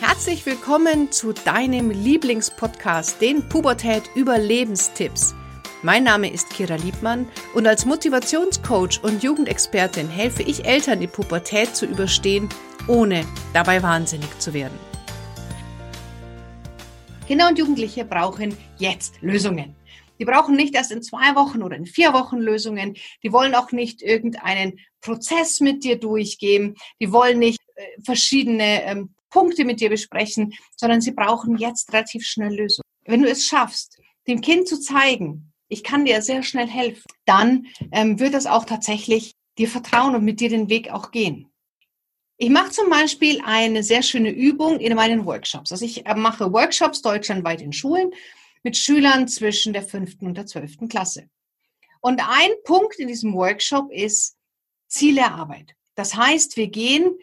Herzlich willkommen zu deinem Lieblingspodcast, den Pubertät Überlebenstipps. Mein Name ist Kira Liebmann und als Motivationscoach und Jugendexpertin helfe ich Eltern, die Pubertät zu überstehen, ohne dabei wahnsinnig zu werden. Kinder und Jugendliche brauchen jetzt Lösungen. Die brauchen nicht erst in zwei Wochen oder in vier Wochen Lösungen. Die wollen auch nicht irgendeinen Prozess mit dir durchgehen. Die wollen nicht äh, verschiedene ähm, Punkte mit dir besprechen, sondern sie brauchen jetzt relativ schnell Lösungen. Wenn du es schaffst, dem Kind zu zeigen, ich kann dir sehr schnell helfen, dann ähm, wird es auch tatsächlich dir vertrauen und mit dir den Weg auch gehen. Ich mache zum Beispiel eine sehr schöne Übung in meinen Workshops. Also ich äh, mache Workshops deutschlandweit in Schulen mit Schülern zwischen der fünften und der zwölften Klasse. Und ein Punkt in diesem Workshop ist Zielearbeit. Das heißt, wir gehen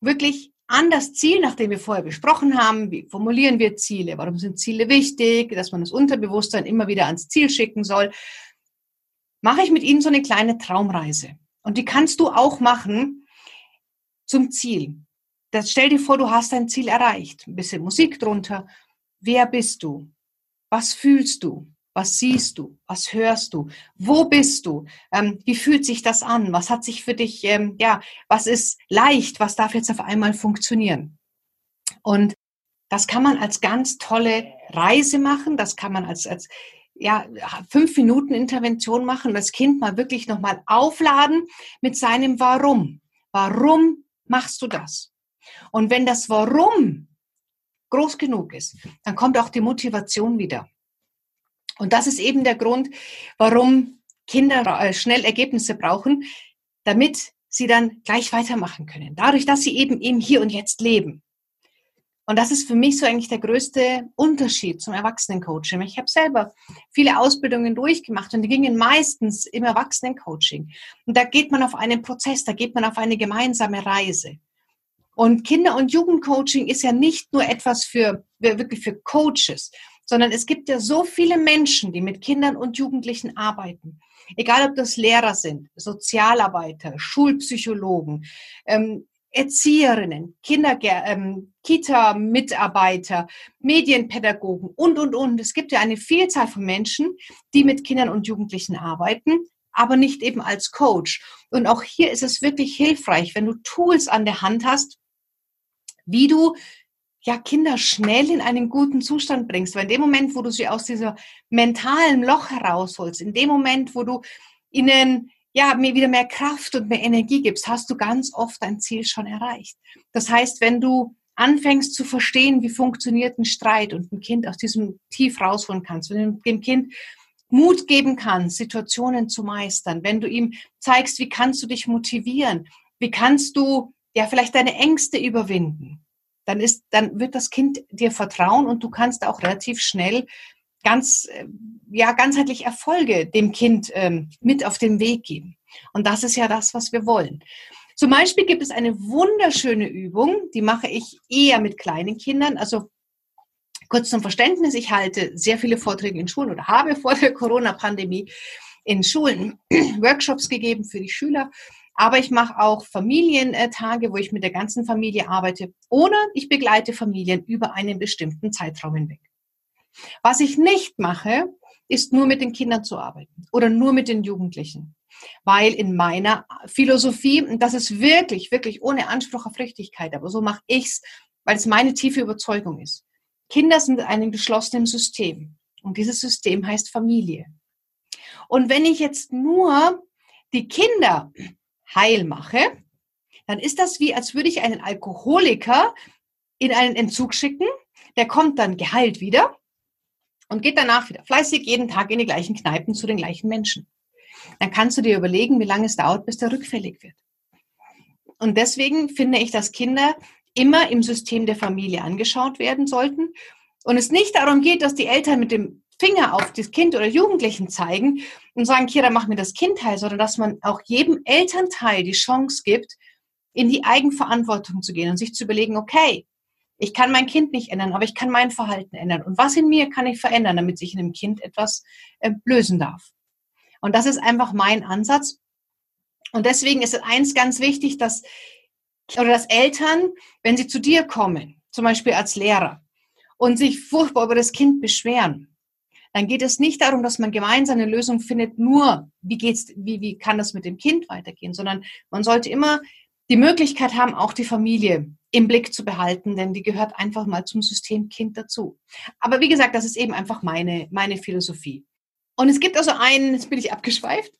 wirklich an das Ziel, nachdem wir vorher besprochen haben, wie formulieren wir Ziele, warum sind Ziele wichtig, dass man das Unterbewusstsein immer wieder ans Ziel schicken soll, mache ich mit Ihnen so eine kleine Traumreise. Und die kannst du auch machen zum Ziel. Das stell dir vor, du hast dein Ziel erreicht. Ein bisschen Musik drunter. Wer bist du? Was fühlst du? Was siehst du? Was hörst du? Wo bist du? Ähm, wie fühlt sich das an? Was hat sich für dich, ähm, ja, was ist leicht? Was darf jetzt auf einmal funktionieren? Und das kann man als ganz tolle Reise machen. Das kann man als, als ja, fünf Minuten Intervention machen. Das Kind mal wirklich nochmal aufladen mit seinem Warum. Warum machst du das? Und wenn das Warum groß genug ist, dann kommt auch die Motivation wieder. Und das ist eben der Grund, warum Kinder äh, schnell Ergebnisse brauchen, damit sie dann gleich weitermachen können. Dadurch, dass sie eben im Hier und Jetzt leben. Und das ist für mich so eigentlich der größte Unterschied zum Erwachsenencoaching. Ich habe selber viele Ausbildungen durchgemacht und die gingen meistens im Erwachsenencoaching. Und da geht man auf einen Prozess, da geht man auf eine gemeinsame Reise. Und Kinder- und Jugendcoaching ist ja nicht nur etwas für wirklich für Coaches, sondern es gibt ja so viele Menschen, die mit Kindern und Jugendlichen arbeiten. Egal, ob das Lehrer sind, Sozialarbeiter, Schulpsychologen, ähm, Erzieherinnen, Kinder, ähm, Kita-Mitarbeiter, Medienpädagogen und, und, und. Es gibt ja eine Vielzahl von Menschen, die mit Kindern und Jugendlichen arbeiten, aber nicht eben als Coach. Und auch hier ist es wirklich hilfreich, wenn du Tools an der Hand hast, wie du ja, Kinder schnell in einen guten Zustand bringst. Weil in dem Moment, wo du sie aus diesem mentalen Loch herausholst, in dem Moment, wo du ihnen ja, mir wieder mehr Kraft und mehr Energie gibst, hast du ganz oft dein Ziel schon erreicht. Das heißt, wenn du anfängst zu verstehen, wie funktioniert ein Streit und ein Kind aus diesem Tief rausholen kannst, wenn du dem Kind Mut geben kannst, Situationen zu meistern, wenn du ihm zeigst, wie kannst du dich motivieren, wie kannst du ja vielleicht deine Ängste überwinden, dann ist, dann wird das Kind dir vertrauen und du kannst auch relativ schnell ganz, äh, ja, ganzheitlich Erfolge dem Kind ähm, mit auf den Weg geben. Und das ist ja das, was wir wollen. Zum Beispiel gibt es eine wunderschöne Übung, die mache ich eher mit kleinen Kindern. Also kurz zum Verständnis, ich halte sehr viele Vorträge in Schulen oder habe vor der Corona-Pandemie in Schulen Workshops gegeben für die Schüler. Aber ich mache auch Familientage, wo ich mit der ganzen Familie arbeite oder ich begleite Familien über einen bestimmten Zeitraum hinweg. Was ich nicht mache, ist nur mit den Kindern zu arbeiten oder nur mit den Jugendlichen. Weil in meiner Philosophie, das ist wirklich, wirklich ohne Anspruch auf Richtigkeit, aber so mache ich's, weil es meine tiefe Überzeugung ist. Kinder sind in einem geschlossenen System. Und dieses System heißt Familie. Und wenn ich jetzt nur die Kinder heil mache, dann ist das wie, als würde ich einen Alkoholiker in einen Entzug schicken. Der kommt dann geheilt wieder und geht danach wieder fleißig jeden Tag in die gleichen Kneipen zu den gleichen Menschen. Dann kannst du dir überlegen, wie lange es dauert, bis der rückfällig wird. Und deswegen finde ich, dass Kinder immer im System der Familie angeschaut werden sollten und es nicht darum geht, dass die Eltern mit dem Finger auf das Kind oder Jugendlichen zeigen und sagen, Kira, mach mir das Kind heil, sondern dass man auch jedem Elternteil die Chance gibt, in die Eigenverantwortung zu gehen und sich zu überlegen, okay, ich kann mein Kind nicht ändern, aber ich kann mein Verhalten ändern. Und was in mir kann ich verändern, damit sich in dem Kind etwas äh, lösen darf? Und das ist einfach mein Ansatz. Und deswegen ist es eins ganz wichtig, dass, oder dass Eltern, wenn sie zu dir kommen, zum Beispiel als Lehrer und sich furchtbar über das Kind beschweren, dann geht es nicht darum, dass man gemeinsam eine Lösung findet, nur wie geht's, wie, wie kann das mit dem Kind weitergehen, sondern man sollte immer die Möglichkeit haben, auch die Familie im Blick zu behalten, denn die gehört einfach mal zum System Kind dazu. Aber wie gesagt, das ist eben einfach meine, meine Philosophie. Und es gibt also einen, jetzt bin ich abgeschweift,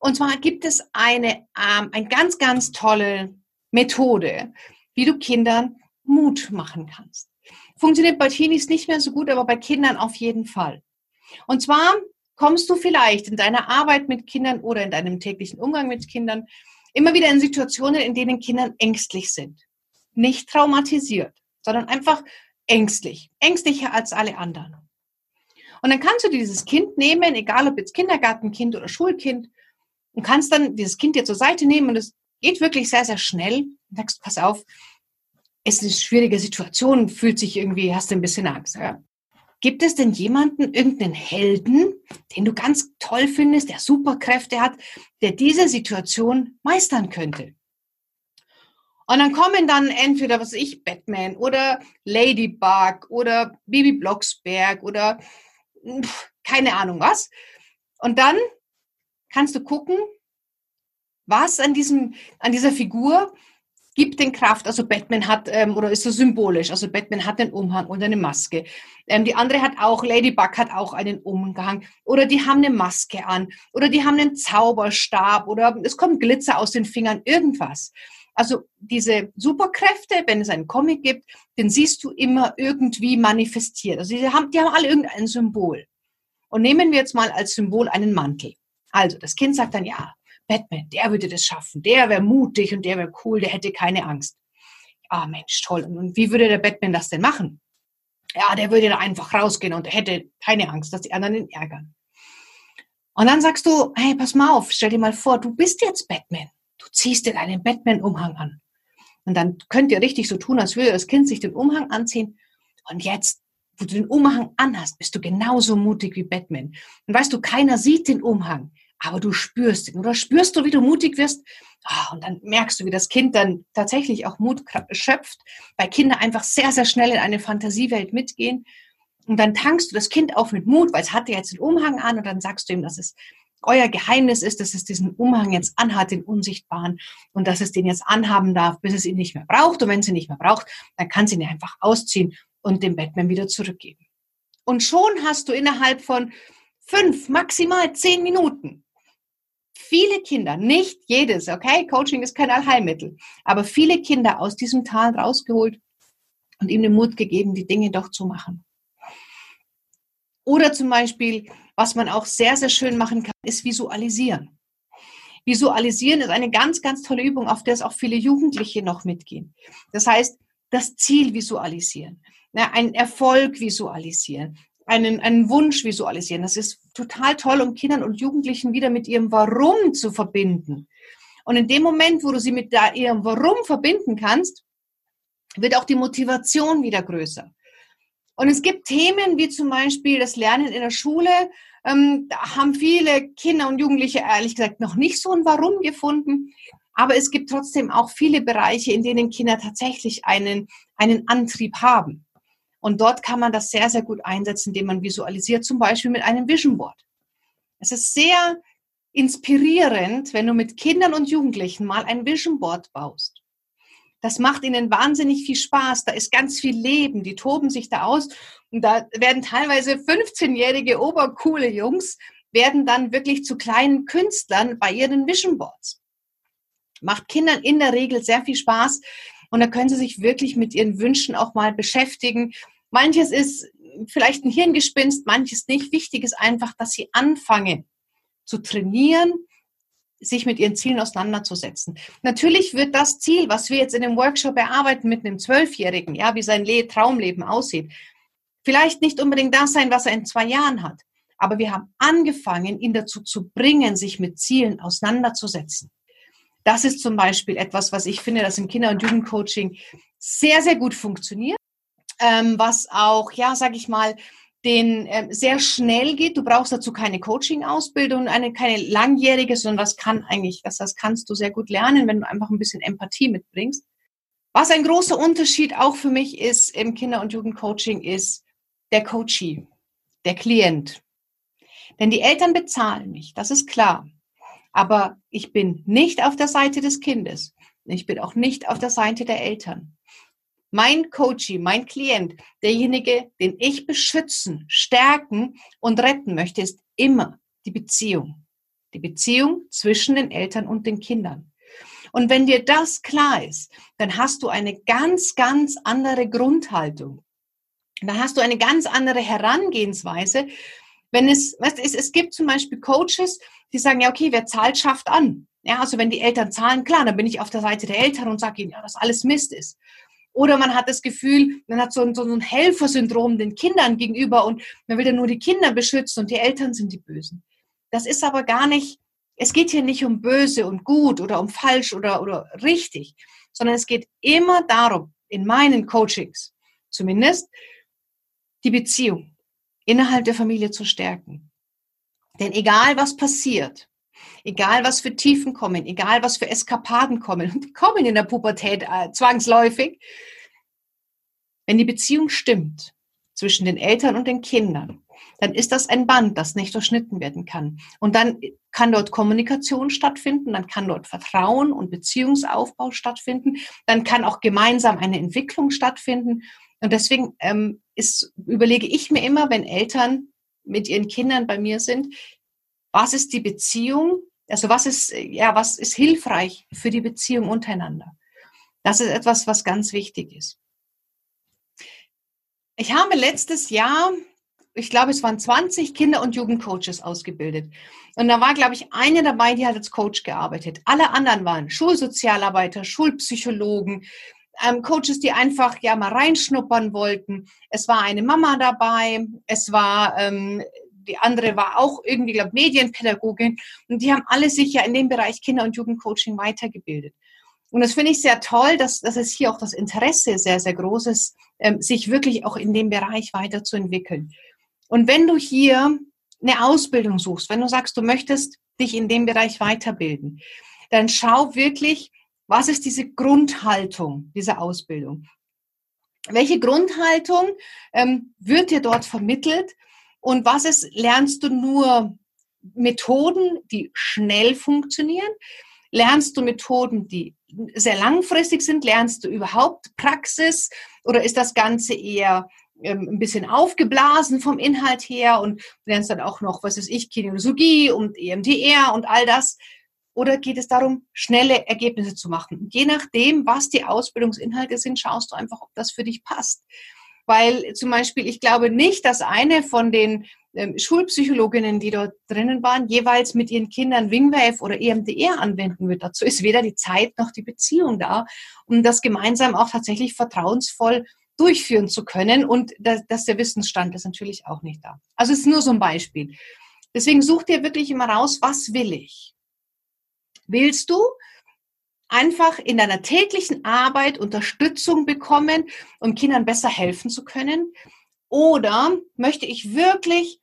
und zwar gibt es eine, ähm, eine ganz, ganz tolle Methode, wie du Kindern Mut machen kannst. Funktioniert bei Teenies nicht mehr so gut, aber bei Kindern auf jeden Fall. Und zwar kommst du vielleicht in deiner Arbeit mit Kindern oder in deinem täglichen Umgang mit Kindern immer wieder in Situationen, in denen Kinder ängstlich sind. Nicht traumatisiert, sondern einfach ängstlich. Ängstlicher als alle anderen. Und dann kannst du dieses Kind nehmen, egal ob jetzt Kindergartenkind oder Schulkind, und kannst dann dieses Kind dir zur Seite nehmen und es geht wirklich sehr, sehr schnell. Und sagst, pass auf, es ist eine schwierige Situation, fühlt sich irgendwie, hast du ein bisschen Angst. Ja? Gibt es denn jemanden, irgendeinen Helden, den du ganz toll findest, der Superkräfte hat, der diese Situation meistern könnte? Und dann kommen dann entweder, was ich, Batman oder Ladybug oder Bibi Blocksberg oder pff, keine Ahnung was. Und dann kannst du gucken, was an diesem, an dieser Figur gibt den Kraft. Also Batman hat, ähm, oder ist so symbolisch, also Batman hat einen Umhang und eine Maske. Ähm, die andere hat auch, Ladybug hat auch einen Umhang. Oder die haben eine Maske an. Oder die haben einen Zauberstab. Oder es kommt Glitzer aus den Fingern, irgendwas. Also diese Superkräfte, wenn es einen Comic gibt, den siehst du immer irgendwie manifestiert. Also die haben, die haben alle irgendein Symbol. Und nehmen wir jetzt mal als Symbol einen Mantel. Also das Kind sagt dann, ja, Batman, der würde das schaffen, der wäre mutig und der wäre cool, der hätte keine Angst. Ah, Mensch, toll. Und wie würde der Batman das denn machen? Ja, der würde da einfach rausgehen und hätte keine Angst, dass die anderen ihn ärgern. Und dann sagst du, hey, pass mal auf, stell dir mal vor, du bist jetzt Batman. Du ziehst dir deinen Batman-Umhang an. Und dann könnt ihr richtig so tun, als würde das Kind sich den Umhang anziehen. Und jetzt, wo du den Umhang anhast, bist du genauso mutig wie Batman. Und weißt du, keiner sieht den Umhang aber du spürst ihn oder spürst du, wie du mutig wirst. Oh, und dann merkst du, wie das Kind dann tatsächlich auch Mut schöpft, weil Kinder einfach sehr, sehr schnell in eine Fantasiewelt mitgehen. Und dann tankst du das Kind auf mit Mut, weil es hat ja jetzt den Umhang an und dann sagst du ihm, dass es euer Geheimnis ist, dass es diesen Umhang jetzt anhat, den unsichtbaren, und dass es den jetzt anhaben darf, bis es ihn nicht mehr braucht. Und wenn es ihn nicht mehr braucht, dann kann sie ihn einfach ausziehen und dem Batman wieder zurückgeben. Und schon hast du innerhalb von fünf, maximal zehn Minuten viele Kinder, nicht jedes, okay, Coaching ist kein Allheilmittel, aber viele Kinder aus diesem Tal rausgeholt und ihm den Mut gegeben, die Dinge doch zu machen. Oder zum Beispiel, was man auch sehr, sehr schön machen kann, ist visualisieren. Visualisieren ist eine ganz, ganz tolle Übung, auf der es auch viele Jugendliche noch mitgehen. Das heißt, das Ziel visualisieren, ne, einen Erfolg visualisieren, einen, einen Wunsch visualisieren. Das ist total toll, um Kindern und Jugendlichen wieder mit ihrem Warum zu verbinden. Und in dem Moment, wo du sie mit ihrem Warum verbinden kannst, wird auch die Motivation wieder größer. Und es gibt Themen wie zum Beispiel das Lernen in der Schule. Ähm, da haben viele Kinder und Jugendliche ehrlich gesagt noch nicht so ein Warum gefunden. Aber es gibt trotzdem auch viele Bereiche, in denen Kinder tatsächlich einen, einen Antrieb haben. Und dort kann man das sehr, sehr gut einsetzen, indem man visualisiert, zum Beispiel mit einem Vision Board. Es ist sehr inspirierend, wenn du mit Kindern und Jugendlichen mal ein Vision Board baust. Das macht ihnen wahnsinnig viel Spaß. Da ist ganz viel Leben. Die toben sich da aus. Und da werden teilweise 15-jährige obercoole Jungs werden dann wirklich zu kleinen Künstlern bei ihren Vision Boards. Macht Kindern in der Regel sehr viel Spaß, und da können Sie sich wirklich mit Ihren Wünschen auch mal beschäftigen. Manches ist vielleicht ein Hirngespinst, manches nicht. Wichtig ist einfach, dass Sie anfangen zu trainieren, sich mit ihren Zielen auseinanderzusetzen. Natürlich wird das Ziel, was wir jetzt in dem Workshop erarbeiten mit einem Zwölfjährigen, ja, wie sein Le Traumleben aussieht, vielleicht nicht unbedingt das sein, was er in zwei Jahren hat. Aber wir haben angefangen, ihn dazu zu bringen, sich mit Zielen auseinanderzusetzen. Das ist zum Beispiel etwas, was ich finde, das im Kinder- und Jugendcoaching sehr, sehr gut funktioniert, ähm, was auch, ja, sage ich mal, den ähm, sehr schnell geht. Du brauchst dazu keine Coaching-Ausbildung, eine keine langjährige, sondern das kann eigentlich, das, das kannst du sehr gut lernen, wenn du einfach ein bisschen Empathie mitbringst. Was ein großer Unterschied auch für mich ist im Kinder- und Jugendcoaching ist der Coachee, der Klient. Denn die Eltern bezahlen mich, das ist klar. Aber ich bin nicht auf der Seite des Kindes. Ich bin auch nicht auf der Seite der Eltern. Mein Coachie, mein Klient, derjenige, den ich beschützen, stärken und retten möchte, ist immer die Beziehung. Die Beziehung zwischen den Eltern und den Kindern. Und wenn dir das klar ist, dann hast du eine ganz, ganz andere Grundhaltung. Dann hast du eine ganz andere Herangehensweise. Wenn es, du, es, es gibt zum Beispiel Coaches, die sagen, ja, okay, wer zahlt, schafft an. Ja, also wenn die Eltern zahlen, klar, dann bin ich auf der Seite der Eltern und sage ihnen, ja, dass alles Mist ist. Oder man hat das Gefühl, man hat so ein, so ein Helfersyndrom den Kindern gegenüber und man will ja nur die Kinder beschützen und die Eltern sind die Bösen. Das ist aber gar nicht, es geht hier nicht um böse und gut oder um falsch oder, oder richtig, sondern es geht immer darum, in meinen Coachings zumindest, die Beziehung innerhalb der Familie zu stärken. Denn egal was passiert, egal was für Tiefen kommen, egal was für Eskapaden kommen, und die kommen in der Pubertät äh, zwangsläufig, wenn die Beziehung stimmt zwischen den Eltern und den Kindern, dann ist das ein Band, das nicht durchschnitten werden kann. Und dann kann dort Kommunikation stattfinden, dann kann dort Vertrauen und Beziehungsaufbau stattfinden, dann kann auch gemeinsam eine Entwicklung stattfinden. Und deswegen ähm, ist, überlege ich mir immer, wenn Eltern mit ihren Kindern bei mir sind, was ist die Beziehung, also was ist, ja, was ist hilfreich für die Beziehung untereinander? Das ist etwas, was ganz wichtig ist. Ich habe letztes Jahr, ich glaube, es waren 20 Kinder- und Jugendcoaches ausgebildet. Und da war, glaube ich, eine dabei, die hat als Coach gearbeitet. Alle anderen waren Schulsozialarbeiter, Schulpsychologen, ähm, Coaches, die einfach ja mal reinschnuppern wollten. Es war eine Mama dabei, es war ähm, die andere war auch irgendwie, glaube Medienpädagogin. Und die haben alle sich ja in dem Bereich Kinder- und Jugendcoaching weitergebildet. Und das finde ich sehr toll, dass, dass es hier auch das Interesse sehr, sehr groß ist, ähm, sich wirklich auch in dem Bereich weiterzuentwickeln. Und wenn du hier eine Ausbildung suchst, wenn du sagst, du möchtest dich in dem Bereich weiterbilden, dann schau wirklich, was ist diese Grundhaltung dieser Ausbildung? Welche Grundhaltung ähm, wird dir dort vermittelt? Und was ist, lernst du nur Methoden, die schnell funktionieren? Lernst du Methoden, die sehr langfristig sind? Lernst du überhaupt Praxis? Oder ist das Ganze eher ähm, ein bisschen aufgeblasen vom Inhalt her und lernst dann auch noch, was ist ich, Kinesiologie und EMDR und all das? Oder geht es darum, schnelle Ergebnisse zu machen? je nachdem, was die Ausbildungsinhalte sind, schaust du einfach, ob das für dich passt weil zum Beispiel ich glaube nicht, dass eine von den ähm, Schulpsychologinnen, die dort drinnen waren, jeweils mit ihren Kindern Wingwave oder EMDR anwenden wird. Dazu ist weder die Zeit noch die Beziehung da, um das gemeinsam auch tatsächlich vertrauensvoll durchführen zu können. Und dass, dass der Wissensstand ist natürlich auch nicht da. Also es ist nur so ein Beispiel. Deswegen such dir wirklich immer raus, was will ich? Willst du einfach in deiner täglichen Arbeit Unterstützung bekommen, um Kindern besser helfen zu können? Oder möchte ich wirklich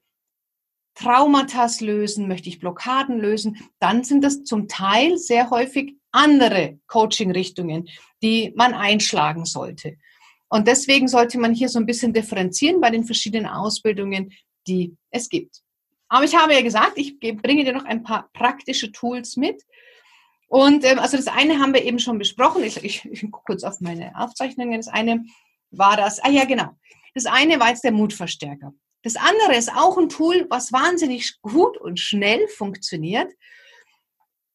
Traumata lösen, möchte ich Blockaden lösen? Dann sind das zum Teil sehr häufig andere Coaching-Richtungen, die man einschlagen sollte. Und deswegen sollte man hier so ein bisschen differenzieren bei den verschiedenen Ausbildungen, die es gibt. Aber ich habe ja gesagt, ich bringe dir noch ein paar praktische Tools mit, und ähm, also das eine haben wir eben schon besprochen. Ich, ich, ich gucke kurz auf meine Aufzeichnungen. Das eine war das, ah ja, genau. Das eine war jetzt der Mutverstärker. Das andere ist auch ein Tool, was wahnsinnig gut und schnell funktioniert.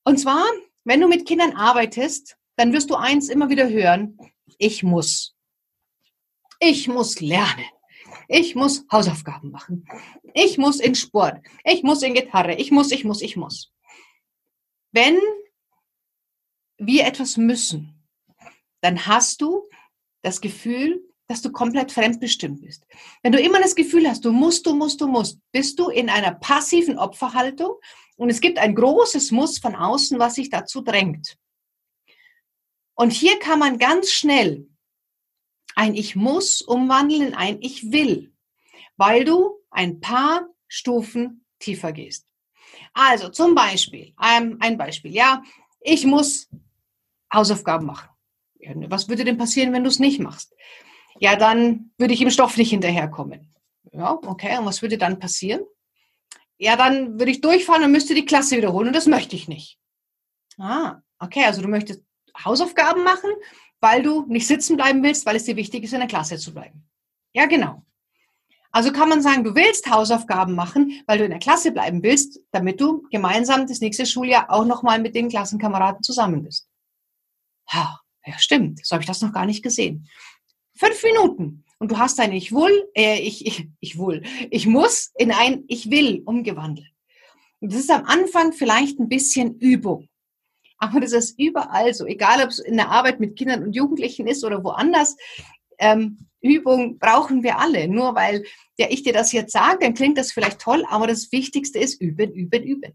Und zwar, wenn du mit Kindern arbeitest, dann wirst du eins immer wieder hören, ich muss. Ich muss lernen. Ich muss Hausaufgaben machen. Ich muss in Sport. Ich muss in Gitarre. Ich muss, ich muss, ich muss. Wenn wir etwas müssen, dann hast du das Gefühl, dass du komplett fremdbestimmt bist. Wenn du immer das Gefühl hast, du musst, du musst, du musst, bist du in einer passiven Opferhaltung und es gibt ein großes Muss von außen, was sich dazu drängt. Und hier kann man ganz schnell ein Ich muss umwandeln in ein Ich will, weil du ein paar Stufen tiefer gehst. Also zum Beispiel, ein, ein Beispiel, ja, ich muss Hausaufgaben machen. Was würde denn passieren, wenn du es nicht machst? Ja, dann würde ich im Stoff nicht hinterherkommen. Ja, okay. Und was würde dann passieren? Ja, dann würde ich durchfahren und müsste die Klasse wiederholen und das möchte ich nicht. Ah, okay. Also du möchtest Hausaufgaben machen, weil du nicht sitzen bleiben willst, weil es dir wichtig ist, in der Klasse zu bleiben. Ja, genau. Also kann man sagen, du willst Hausaufgaben machen, weil du in der Klasse bleiben willst, damit du gemeinsam das nächste Schuljahr auch nochmal mit den Klassenkameraden zusammen bist. Ja, ja, stimmt. So habe ich das noch gar nicht gesehen. Fünf Minuten und du hast dein Ich will, äh, ich, ich, ich will, ich muss in ein Ich will umgewandelt. Und das ist am Anfang vielleicht ein bisschen Übung. Aber das ist überall so, egal ob es in der Arbeit mit Kindern und Jugendlichen ist oder woanders. Ähm, Übung brauchen wir alle. Nur weil ja, ich dir das jetzt sage, dann klingt das vielleicht toll, aber das Wichtigste ist üben, üben, üben.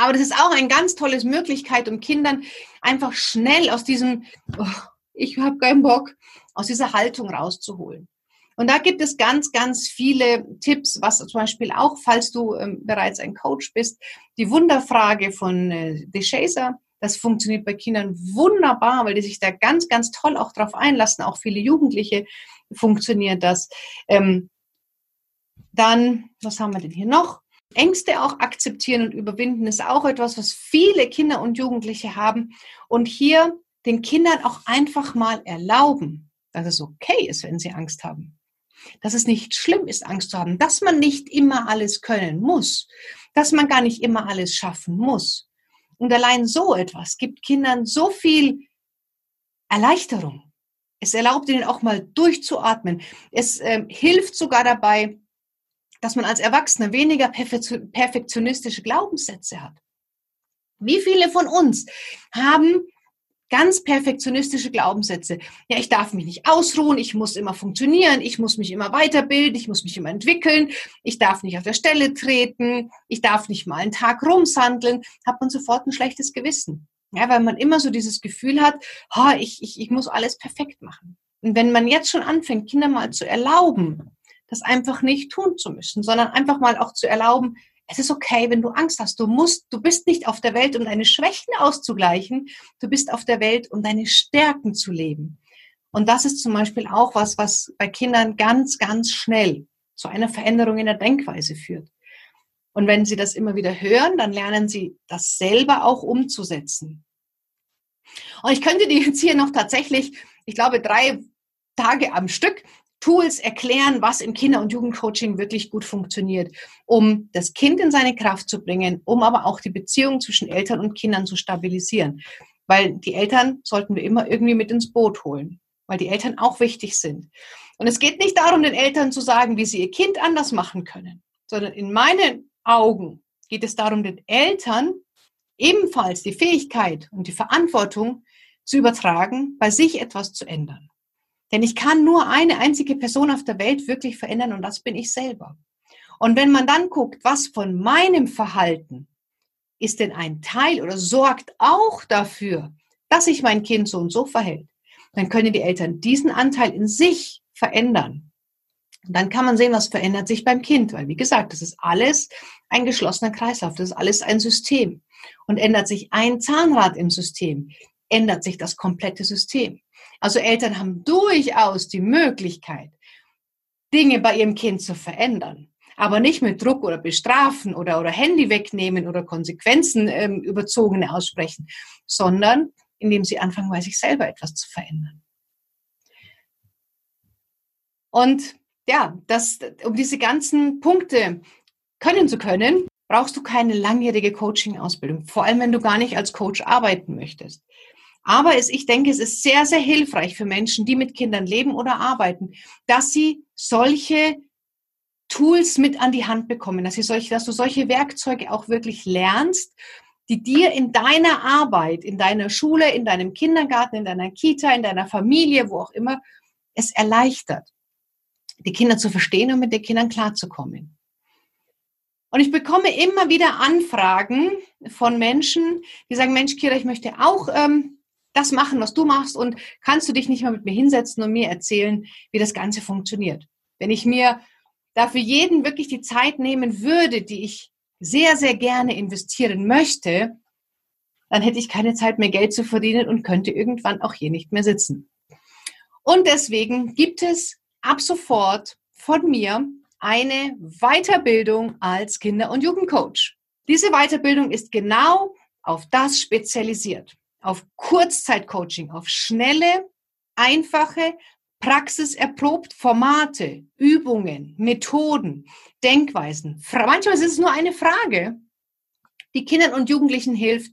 Aber das ist auch eine ganz tolle Möglichkeit, um Kindern einfach schnell aus diesem, oh, ich habe keinen Bock, aus dieser Haltung rauszuholen. Und da gibt es ganz, ganz viele Tipps, was zum Beispiel auch, falls du ähm, bereits ein Coach bist, die Wunderfrage von äh, De Chaser. Das funktioniert bei Kindern wunderbar, weil die sich da ganz, ganz toll auch drauf einlassen. Auch viele Jugendliche funktioniert das. Ähm, dann, was haben wir denn hier noch? Ängste auch akzeptieren und überwinden ist auch etwas, was viele Kinder und Jugendliche haben. Und hier den Kindern auch einfach mal erlauben, dass es okay ist, wenn sie Angst haben dass es nicht schlimm ist, Angst zu haben, dass man nicht immer alles können muss, dass man gar nicht immer alles schaffen muss. Und allein so etwas gibt Kindern so viel Erleichterung. Es erlaubt ihnen auch mal durchzuatmen. Es äh, hilft sogar dabei, dass man als Erwachsener weniger perfektionistische Glaubenssätze hat. Wie viele von uns haben ganz perfektionistische Glaubenssätze. Ja, ich darf mich nicht ausruhen, ich muss immer funktionieren, ich muss mich immer weiterbilden, ich muss mich immer entwickeln, ich darf nicht auf der Stelle treten, ich darf nicht mal einen Tag rumsandeln, hat man sofort ein schlechtes Gewissen. Ja, weil man immer so dieses Gefühl hat, oh, ich, ich, ich muss alles perfekt machen. Und wenn man jetzt schon anfängt, Kinder mal zu erlauben, das einfach nicht tun zu müssen, sondern einfach mal auch zu erlauben, es ist okay, wenn du Angst hast. Du musst, du bist nicht auf der Welt, um deine Schwächen auszugleichen. Du bist auf der Welt, um deine Stärken zu leben. Und das ist zum Beispiel auch was, was bei Kindern ganz, ganz schnell zu einer Veränderung in der Denkweise führt. Und wenn sie das immer wieder hören, dann lernen sie das selber auch umzusetzen. Und ich könnte dir jetzt hier noch tatsächlich, ich glaube, drei Tage am Stück Tools erklären, was im Kinder- und Jugendcoaching wirklich gut funktioniert, um das Kind in seine Kraft zu bringen, um aber auch die Beziehung zwischen Eltern und Kindern zu stabilisieren. Weil die Eltern sollten wir immer irgendwie mit ins Boot holen, weil die Eltern auch wichtig sind. Und es geht nicht darum, den Eltern zu sagen, wie sie ihr Kind anders machen können, sondern in meinen Augen geht es darum, den Eltern ebenfalls die Fähigkeit und die Verantwortung zu übertragen, bei sich etwas zu ändern. Denn ich kann nur eine einzige Person auf der Welt wirklich verändern und das bin ich selber. Und wenn man dann guckt, was von meinem Verhalten ist denn ein Teil oder sorgt auch dafür, dass sich mein Kind so und so verhält, dann können die Eltern diesen Anteil in sich verändern. Und dann kann man sehen, was verändert sich beim Kind, weil wie gesagt, das ist alles ein geschlossener Kreislauf, das ist alles ein System. Und ändert sich ein Zahnrad im System, ändert sich das komplette System. Also Eltern haben durchaus die Möglichkeit, Dinge bei ihrem Kind zu verändern. Aber nicht mit Druck oder Bestrafen oder, oder Handy wegnehmen oder Konsequenzen ähm, überzogene aussprechen, sondern indem sie anfangen, bei sich selber etwas zu verändern. Und ja, das, um diese ganzen Punkte können zu können, brauchst du keine langjährige Coaching-Ausbildung, vor allem wenn du gar nicht als Coach arbeiten möchtest. Aber es, ich denke, es ist sehr, sehr hilfreich für Menschen, die mit Kindern leben oder arbeiten, dass sie solche Tools mit an die Hand bekommen, dass, sie solche, dass du solche Werkzeuge auch wirklich lernst, die dir in deiner Arbeit, in deiner Schule, in deinem Kindergarten, in deiner Kita, in deiner Familie, wo auch immer, es erleichtert, die Kinder zu verstehen und mit den Kindern klarzukommen. Und ich bekomme immer wieder Anfragen von Menschen, die sagen, Mensch, Kira, ich möchte auch ähm, das machen, was du machst und kannst du dich nicht mal mit mir hinsetzen und mir erzählen, wie das Ganze funktioniert. Wenn ich mir dafür jeden wirklich die Zeit nehmen würde, die ich sehr, sehr gerne investieren möchte, dann hätte ich keine Zeit mehr Geld zu verdienen und könnte irgendwann auch hier nicht mehr sitzen. Und deswegen gibt es ab sofort von mir eine Weiterbildung als Kinder- und Jugendcoach. Diese Weiterbildung ist genau auf das spezialisiert, auf Kurzzeitcoaching, auf schnelle, einfache, praxiserprobt Formate, Übungen, Methoden, Denkweisen. Manchmal ist es nur eine Frage, die Kindern und Jugendlichen hilft,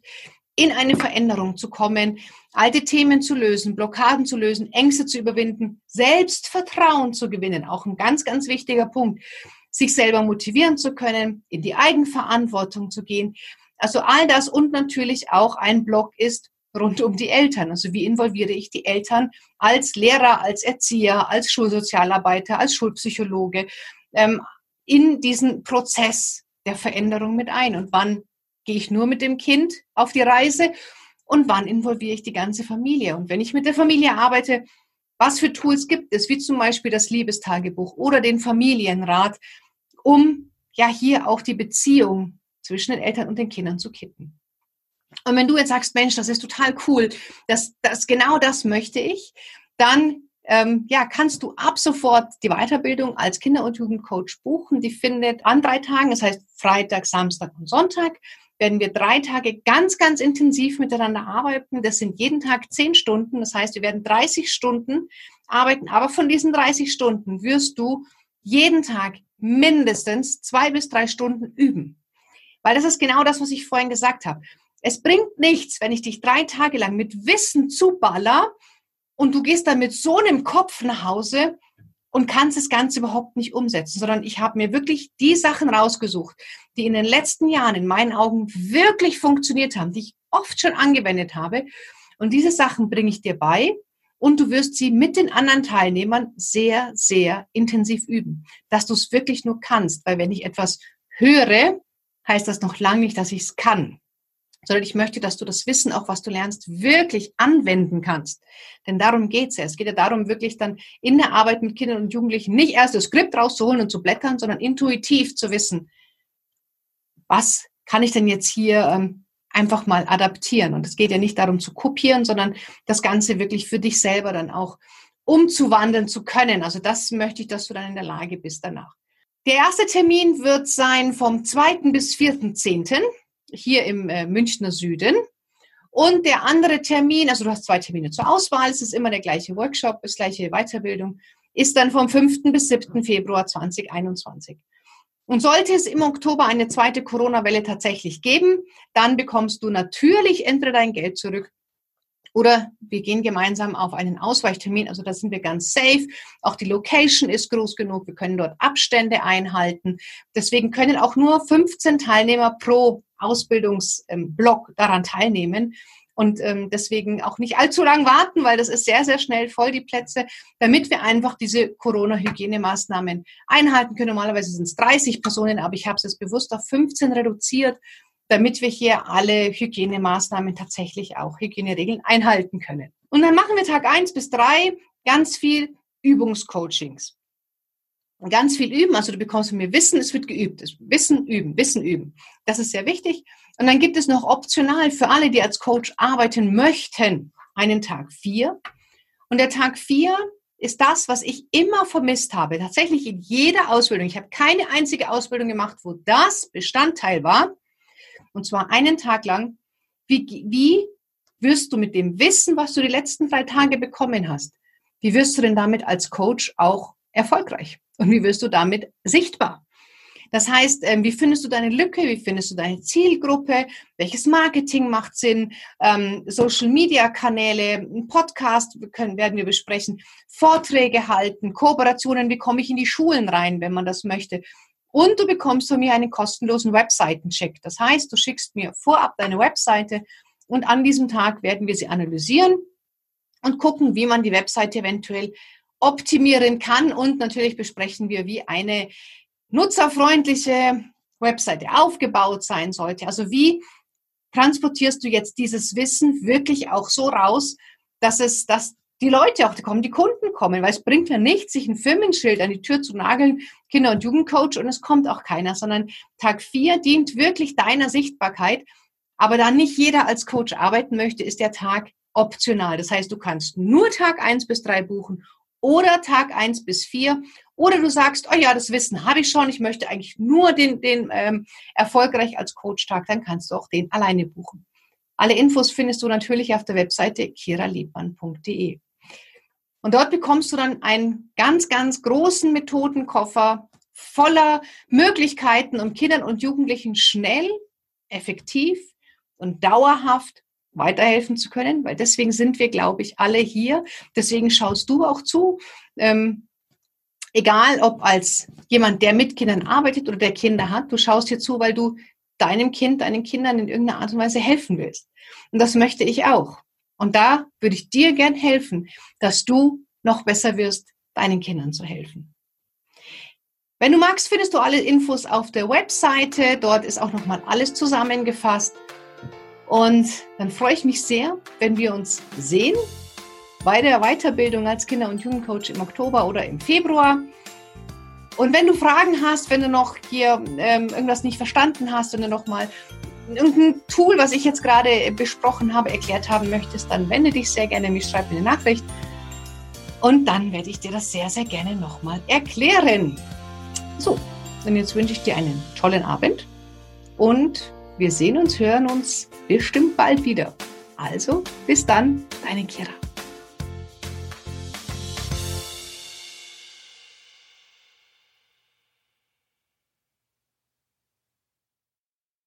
in eine Veränderung zu kommen, alte Themen zu lösen, Blockaden zu lösen, Ängste zu überwinden, Selbstvertrauen zu gewinnen, auch ein ganz, ganz wichtiger Punkt, sich selber motivieren zu können, in die Eigenverantwortung zu gehen. Also all das und natürlich auch ein Blog ist rund um die Eltern. Also wie involviere ich die Eltern als Lehrer, als Erzieher, als Schulsozialarbeiter, als Schulpsychologe ähm, in diesen Prozess der Veränderung mit ein und wann gehe ich nur mit dem Kind auf die Reise und wann involviere ich die ganze Familie. Und wenn ich mit der Familie arbeite, was für Tools gibt es, wie zum Beispiel das Liebestagebuch oder den Familienrat, um ja hier auch die Beziehung zwischen den Eltern und den Kindern zu kitten. Und wenn du jetzt sagst, Mensch, das ist total cool, das, das genau das möchte ich, dann ähm, ja, kannst du ab sofort die Weiterbildung als Kinder- und Jugendcoach buchen. Die findet an drei Tagen, das heißt Freitag, Samstag und Sonntag, werden wir drei Tage ganz, ganz intensiv miteinander arbeiten. Das sind jeden Tag zehn Stunden. Das heißt, wir werden 30 Stunden arbeiten. Aber von diesen 30 Stunden wirst du jeden Tag mindestens zwei bis drei Stunden üben. Weil das ist genau das, was ich vorhin gesagt habe. Es bringt nichts, wenn ich dich drei Tage lang mit Wissen zuballer und du gehst dann mit so einem Kopf nach Hause und kannst das Ganze überhaupt nicht umsetzen, sondern ich habe mir wirklich die Sachen rausgesucht, die in den letzten Jahren in meinen Augen wirklich funktioniert haben, die ich oft schon angewendet habe. Und diese Sachen bringe ich dir bei und du wirst sie mit den anderen Teilnehmern sehr, sehr intensiv üben, dass du es wirklich nur kannst, weil wenn ich etwas höre, heißt das noch lange nicht, dass ich es kann sondern ich möchte, dass du das Wissen, auch was du lernst, wirklich anwenden kannst. Denn darum geht's ja. Es geht ja darum, wirklich dann in der Arbeit mit Kindern und Jugendlichen nicht erst das Skript rauszuholen und zu blättern, sondern intuitiv zu wissen, was kann ich denn jetzt hier ähm, einfach mal adaptieren. Und es geht ja nicht darum zu kopieren, sondern das Ganze wirklich für dich selber dann auch umzuwandeln zu können. Also das möchte ich, dass du dann in der Lage bist danach. Der erste Termin wird sein vom 2. bis 4.10 hier im äh, Münchner Süden. Und der andere Termin, also du hast zwei Termine zur Auswahl, es ist immer der gleiche Workshop, das gleiche Weiterbildung, ist dann vom 5. bis 7. Februar 2021. Und sollte es im Oktober eine zweite Corona-Welle tatsächlich geben, dann bekommst du natürlich entweder dein Geld zurück oder wir gehen gemeinsam auf einen Ausweichtermin. Also da sind wir ganz safe. Auch die Location ist groß genug. Wir können dort Abstände einhalten. Deswegen können auch nur 15 Teilnehmer pro Ausbildungsblock daran teilnehmen. Und ähm, deswegen auch nicht allzu lang warten, weil das ist sehr, sehr schnell voll, die Plätze, damit wir einfach diese Corona-Hygienemaßnahmen einhalten können. Normalerweise sind es 30 Personen, aber ich habe es jetzt bewusst auf 15 reduziert, damit wir hier alle Hygienemaßnahmen tatsächlich auch Hygieneregeln einhalten können. Und dann machen wir Tag eins bis drei ganz viel Übungscoachings. Ganz viel üben, also du bekommst von mir Wissen, es wird geübt. Wissen üben, Wissen üben. Das ist sehr wichtig. Und dann gibt es noch optional für alle, die als Coach arbeiten möchten, einen Tag vier. Und der Tag vier ist das, was ich immer vermisst habe. Tatsächlich in jeder Ausbildung. Ich habe keine einzige Ausbildung gemacht, wo das Bestandteil war und zwar einen Tag lang, wie, wie wirst du mit dem Wissen, was du die letzten drei Tage bekommen hast, wie wirst du denn damit als Coach auch erfolgreich? Und wie wirst du damit sichtbar? Das heißt, ähm, wie findest du deine Lücke? Wie findest du deine Zielgruppe? Welches Marketing macht Sinn? Ähm, Social Media Kanäle, Podcast können, werden wir besprechen, Vorträge halten, Kooperationen. Wie komme ich in die Schulen rein, wenn man das möchte? Und du bekommst von mir einen kostenlosen Webseitencheck. Das heißt, du schickst mir vorab deine Webseite und an diesem Tag werden wir sie analysieren und gucken, wie man die Webseite eventuell optimieren kann. Und natürlich besprechen wir, wie eine nutzerfreundliche Webseite aufgebaut sein sollte. Also wie transportierst du jetzt dieses Wissen wirklich auch so raus, dass es, dass die Leute auch kommen, die Kunden kommen, weil es bringt ja nichts, sich ein Firmenschild an die Tür zu nageln, Kinder- und Jugendcoach, und es kommt auch keiner, sondern Tag vier dient wirklich deiner Sichtbarkeit. aber da nicht jeder als Coach arbeiten möchte, ist der Tag optional. Das heißt, du kannst nur Tag eins bis drei buchen oder Tag eins bis vier. Oder du sagst, oh ja, das Wissen habe ich schon, ich möchte eigentlich nur den, den ähm, erfolgreich als Coach-Tag, dann kannst du auch den alleine buchen. Alle Infos findest du natürlich auf der Webseite kiraliebmann.de. Und dort bekommst du dann einen ganz, ganz großen Methodenkoffer voller Möglichkeiten, um Kindern und Jugendlichen schnell, effektiv und dauerhaft weiterhelfen zu können, weil deswegen sind wir, glaube ich, alle hier. Deswegen schaust du auch zu. Ähm, egal ob als jemand, der mit Kindern arbeitet oder der Kinder hat, du schaust hier zu, weil du deinem Kind, deinen Kindern in irgendeiner Art und Weise helfen willst. Und das möchte ich auch. Und da würde ich dir gern helfen, dass du noch besser wirst, deinen Kindern zu helfen. Wenn du magst, findest du alle Infos auf der Webseite. Dort ist auch nochmal alles zusammengefasst. Und dann freue ich mich sehr, wenn wir uns sehen bei der Weiterbildung als Kinder- und Jugendcoach im Oktober oder im Februar. Und wenn du Fragen hast, wenn du noch hier ähm, irgendwas nicht verstanden hast, wenn du noch mal irgendein Tool, was ich jetzt gerade besprochen habe, erklärt haben möchtest, dann wende dich sehr gerne mich, schreib mir eine Nachricht. Und dann werde ich dir das sehr, sehr gerne nochmal erklären. So, und jetzt wünsche ich dir einen tollen Abend und wir sehen uns, hören uns bestimmt bald wieder. Also, bis dann, deine Kira.